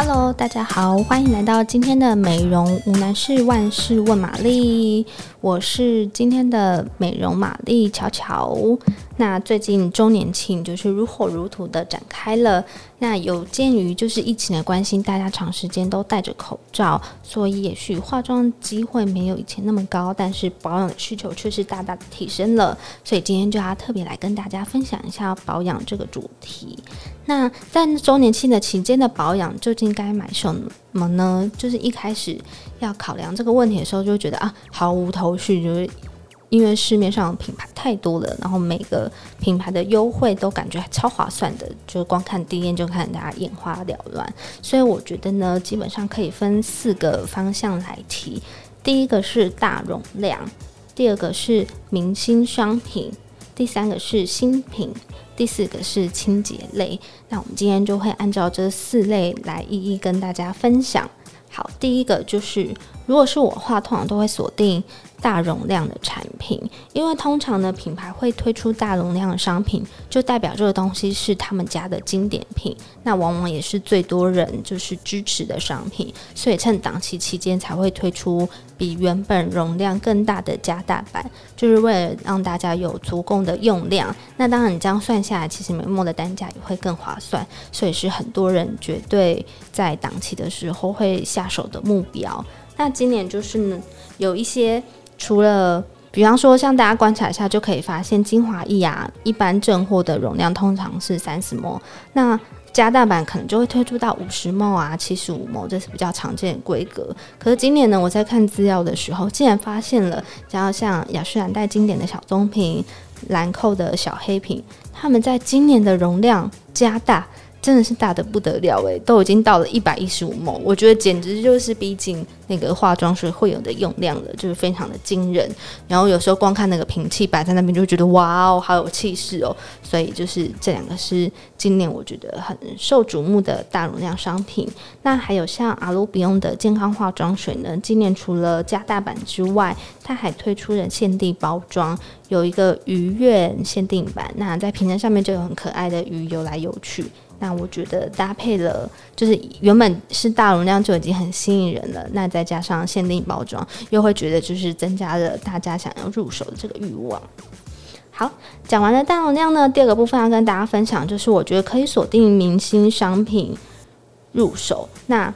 Hello，大家好，欢迎来到今天的美容无难事，万事问玛丽。我是今天的美容玛丽乔乔。那最近周年庆就是如火如荼的展开了。那有鉴于就是疫情的关系，大家长时间都戴着口罩，所以也许化妆机会没有以前那么高，但是保养的需求却是大大的提升了。所以今天就要特别来跟大家分享一下保养这个主题。那在周年庆的期间的保养，究竟该买什么呢？就是一开始要考量这个问题的时候，就觉得啊，毫无头绪，就是。因为市面上品牌太多了，然后每个品牌的优惠都感觉超划算的，就光看第一眼就看大家眼花缭乱。所以我觉得呢，基本上可以分四个方向来提。第一个是大容量，第二个是明星商品，第三个是新品，第四个是清洁类。那我们今天就会按照这四类来一一跟大家分享。好，第一个就是，如果是我的话，通常都会锁定。大容量的产品，因为通常呢，品牌会推出大容量的商品，就代表这个东西是他们家的经典品，那往往也是最多人就是支持的商品，所以趁档期期间才会推出比原本容量更大的加大版，就是为了让大家有足够的用量。那当然，你这样算下来，其实美墨的单价也会更划算，所以是很多人绝对在档期的时候会下手的目标。那今年就是呢，有一些。除了，比方说，像大家观察一下就可以发现，精华液啊，一般正货的容量通常是三十 ml，那加大版可能就会推出到五十 ml 啊，七十五 ml，这是比较常见的规格。可是今年呢，我在看资料的时候，竟然发现了，然后像雅诗兰黛经典的小棕瓶、兰蔻的小黑瓶，他们在今年的容量加大。真的是大得不得了诶，都已经到了一百一十五 ml，我觉得简直就是逼近那个化妆水会有的用量了，就是非常的惊人。然后有时候光看那个瓶器摆在那边，就觉得哇哦，好有气势哦。所以就是这两个是今年我觉得很受瞩目的大容量商品。那还有像阿鲁比用的健康化妆水呢，今年除了加大版之外，它还推出了限定包装，有一个鱼愿限定版。那在瓶身上面就有很可爱的鱼游来游去。那我觉得搭配了，就是原本是大容量就已经很吸引人了，那再加上限定包装，又会觉得就是增加了大家想要入手的这个欲望。好，讲完了大容量呢，第二个部分要跟大家分享，就是我觉得可以锁定明星商品入手。那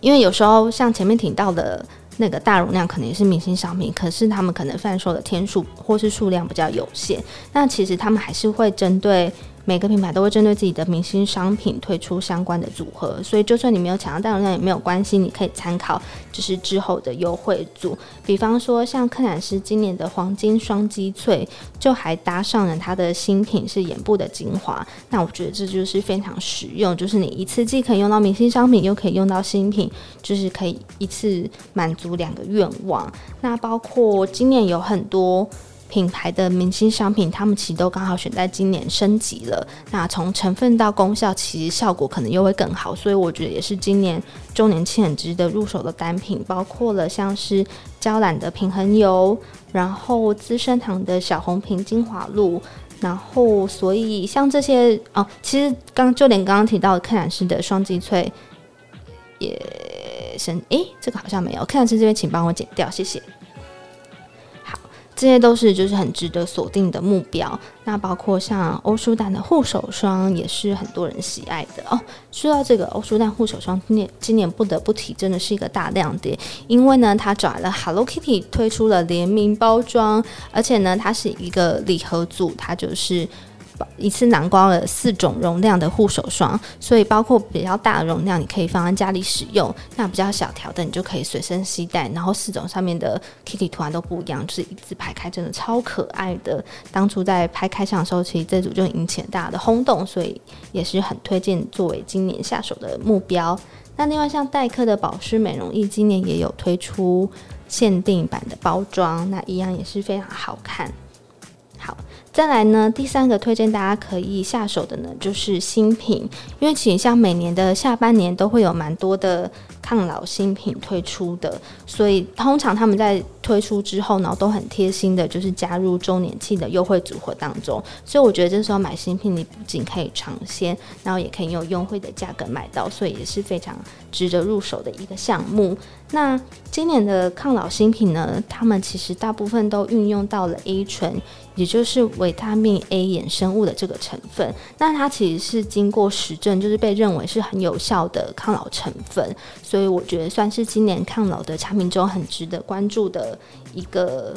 因为有时候像前面提到的那个大容量，可能也是明星商品，可是他们可能贩售的天数或是数量比较有限，那其实他们还是会针对。每个品牌都会针对自己的明星商品推出相关的组合，所以就算你没有抢到大容量也没有关系，你可以参考就是之后的优惠组。比方说像柯南诗今年的黄金双肌萃，就还搭上了它的新品是眼部的精华，那我觉得这就是非常实用，就是你一次既可以用到明星商品，又可以用到新品，就是可以一次满足两个愿望。那包括今年有很多。品牌的明星商品，他们其实都刚好选在今年升级了。那从成分到功效，其实效果可能又会更好，所以我觉得也是今年周年庆很值得入手的单品，包括了像是娇兰的平衡油，然后资生堂的小红瓶精华露，然后所以像这些哦，其实刚就连刚刚提到的柯南诗的双肌萃也升，诶，这个好像没有，柯南诗这边请帮我剪掉，谢谢。这些都是就是很值得锁定的目标。那包括像欧舒丹的护手霜也是很多人喜爱的哦。说到这个欧舒丹护手霜，今年今年不得不提，真的是一个大亮点，因为呢，它找来了 Hello Kitty 推出了联名包装，而且呢，它是一个礼盒组，它就是。一次囊括了四种容量的护手霜，所以包括比较大的容量，你可以放在家里使用；那比较小条的，你就可以随身携带。然后四种上面的 Kitty 图案都不一样，就是一字排开，真的超可爱的。当初在拍开箱的时候，其实这组就引起了大家的轰动，所以也是很推荐作为今年下手的目标。那另外像黛珂的保湿美容液，今年也有推出限定版的包装，那一样也是非常好看。再来呢，第三个推荐大家可以下手的呢，就是新品，因为其实像每年的下半年都会有蛮多的抗老新品推出的，所以通常他们在推出之后呢，都很贴心的，就是加入周年庆的优惠组合当中。所以我觉得这时候买新品，你不仅可以尝鲜，然后也可以用优惠的价格买到，所以也是非常值得入手的一个项目。那今年的抗老新品呢，他们其实大部分都运用到了 A 醇，也就是维他命 A 衍生物的这个成分。那它其实是经过实证，就是被认为是很有效的抗老成分。所以我觉得算是今年抗老的产品中很值得关注的一个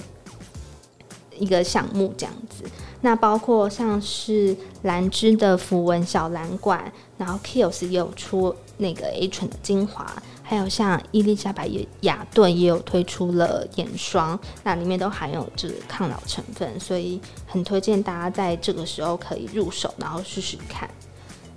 一个项目，这样子。那包括像是兰芝的符文小蓝罐，然后 Kiehl's 也有出那个 A 醇的精华，还有像伊丽莎白雅顿也有推出了眼霜，那里面都含有这个抗老成分，所以很推荐大家在这个时候可以入手，然后试试看。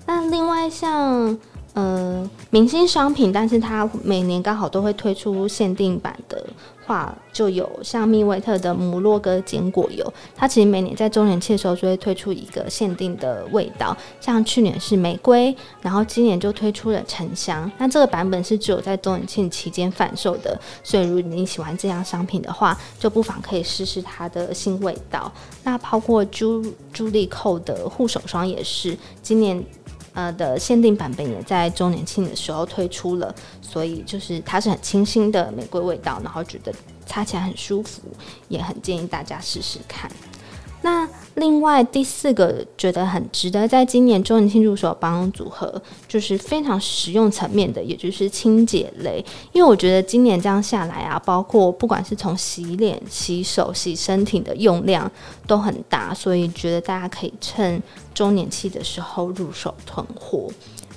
那另外像。呃，明星商品，但是它每年刚好都会推出限定版的话，就有像蜜威特的摩洛哥坚果油，它其实每年在周年庆的时候就会推出一个限定的味道，像去年是玫瑰，然后今年就推出了沉香，那这个版本是只有在周年庆期间贩售的，所以如果你喜欢这样商品的话，就不妨可以试试它的新味道。那包括朱朱莉蔻的护手霜也是今年。呃的限定版本也在周年庆的时候推出了，所以就是它是很清新的玫瑰味道，然后觉得擦起来很舒服，也很建议大家试试看。那另外第四个觉得很值得在今年周年庆入手帮组合，就是非常实用层面的，也就是清洁类。因为我觉得今年这样下来啊，包括不管是从洗脸、洗手、洗身体的用量都很大，所以觉得大家可以趁周年庆的时候入手囤货。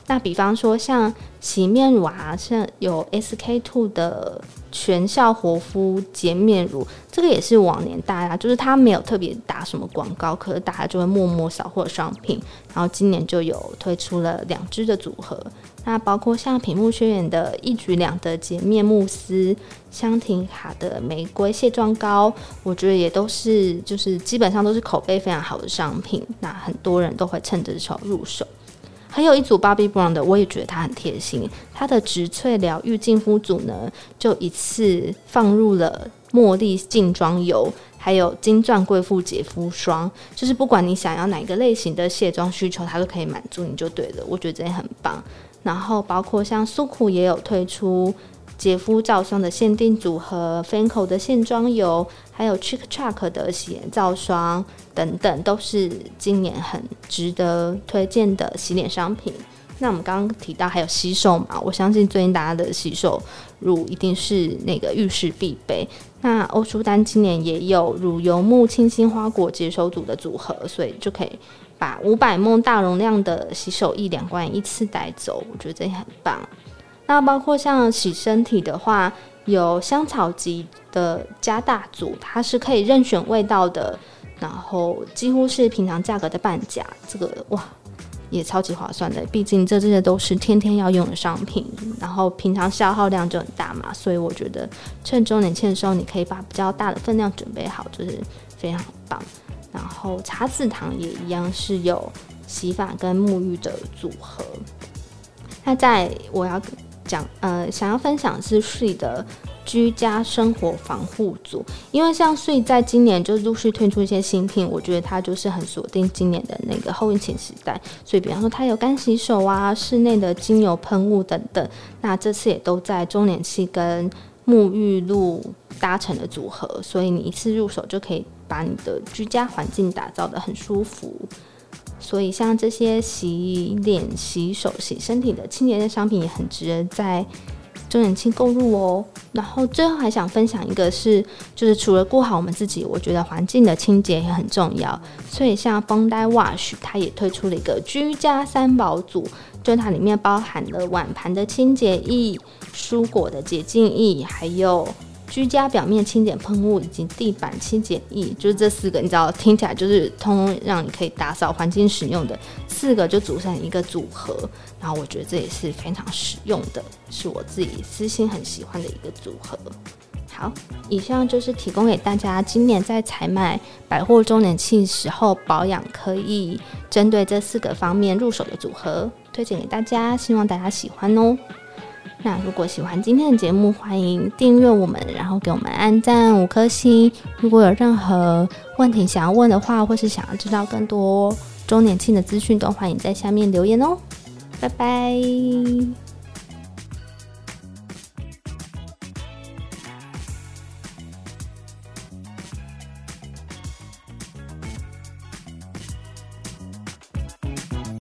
那比方说像洗面乳啊，像有 SK two 的。全效活肤洁面乳，这个也是往年大家就是它没有特别打什么广告，可是大家就会默默扫货商品。然后今年就有推出了两支的组合，那包括像品目轩辕的一举两得洁面慕斯，香缇卡的玫瑰卸妆膏，我觉得也都是就是基本上都是口碑非常好的商品，那很多人都会趁着时候入手。还有一组 Bobbi Brown 的，我也觉得它很贴心。它的植萃疗愈净肤组呢，就一次放入了茉莉净妆油，还有金钻贵妇洁肤霜，就是不管你想要哪个类型的卸妆需求，它都可以满足你就对了。我觉得这也很棒。然后包括像苏库也有推出。洁肤皂霜的限定组合，Fancl 的卸妆油，还有 Chick Choc 的洗脸皂霜等等，都是今年很值得推荐的洗脸商品。那我们刚刚提到还有洗手嘛，我相信最近大家的洗手乳一定是那个浴室必备。那欧舒丹今年也有乳油木清新花果洁手组的组合，所以就可以把五百 ml 大容量的洗手液两罐一次带走，我觉得这也很棒。那包括像洗身体的话，有香草级的加大组，它是可以任选味道的，然后几乎是平常价格的半价，这个哇也超级划算的。毕竟这这些都是天天要用的商品，然后平常消耗量就很大嘛，所以我觉得趁周年庆的时候，你可以把比较大的分量准备好，就是非常棒。然后茶籽糖也一样是有洗发跟沐浴的组合。那在我要。讲呃，想要分享是睡的居家生活防护组，因为像睡在今年就陆续推出一些新品，我觉得它就是很锁定今年的那个后疫情时代，所以比方说它有干洗手啊、室内的精油喷雾等等，那这次也都在周年庆跟沐浴露搭成的组合，所以你一次入手就可以把你的居家环境打造得很舒服。所以，像这些洗脸、洗手、洗身体的清洁的商品也很值得在周年庆购入哦。然后，最后还想分享一个是，就是除了顾好我们自己，我觉得环境的清洁也很重要。所以，像风带 Wash 它也推出了一个居家三宝组，就它里面包含了碗盘的清洁液、蔬果的洁净液，还有。居家表面清洁喷雾以及地板清洁液，就是这四个，你知道听起来就是通让你可以打扫环境使用的四个，就组成一个组合。然后我觉得这也是非常实用的，是我自己私心很喜欢的一个组合。好，以上就是提供给大家今年在采买百货周年庆时候保养可以针对这四个方面入手的组合，推荐给大家，希望大家喜欢哦。那如果喜欢今天的节目，欢迎订阅我们，然后给我们按赞五颗星。如果有任何问题想要问的话，或是想要知道更多周年庆的资讯，都欢迎在下面留言哦。拜拜。